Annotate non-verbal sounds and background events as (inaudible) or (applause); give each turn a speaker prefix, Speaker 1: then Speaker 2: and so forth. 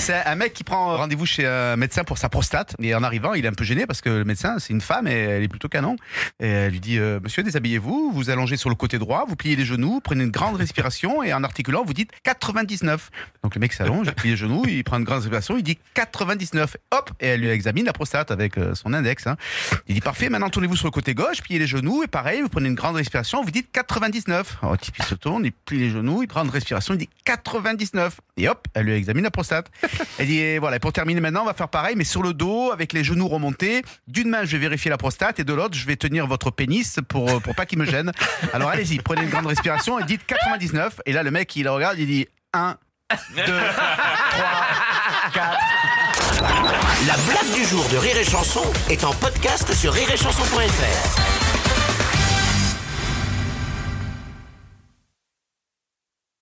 Speaker 1: C'est un mec qui prend rendez-vous chez un médecin pour sa prostate. Et en arrivant, il est un peu gêné parce que le médecin, c'est une femme et elle est plutôt canon. Et elle lui dit euh, Monsieur, déshabillez-vous, vous allongez sur le côté droit, vous pliez les genoux, prenez une grande respiration et en articulant, vous dites 99. Donc le mec s'allonge, plie les genoux, il prend une grande respiration, il dit 99. Hop Et elle lui examine la prostate avec euh, son index. hein. Il dit Parfait, maintenant tournez-vous sur le côté gauche, pliez les genoux et pareil, vous prenez une grande respiration, vous dites 99. Alors, il se tourne, il plie les genoux, il prend une respiration, il dit 99. Et hop, elle lui examine la prostate. (laughs) Elle dit et voilà, et pour terminer maintenant, on va faire pareil, mais sur le dos, avec les genoux remontés. D'une main, je vais vérifier la prostate, et de l'autre, je vais tenir votre pénis pour, euh, pour pas qu'il me gêne. (laughs) Alors allez-y, prenez une grande respiration et dites 99. Et là, le mec, il regarde, il dit 1, 2, 3, 4.
Speaker 2: La blague du jour de Rire et Chanson est en podcast sur rireetchanson.fr.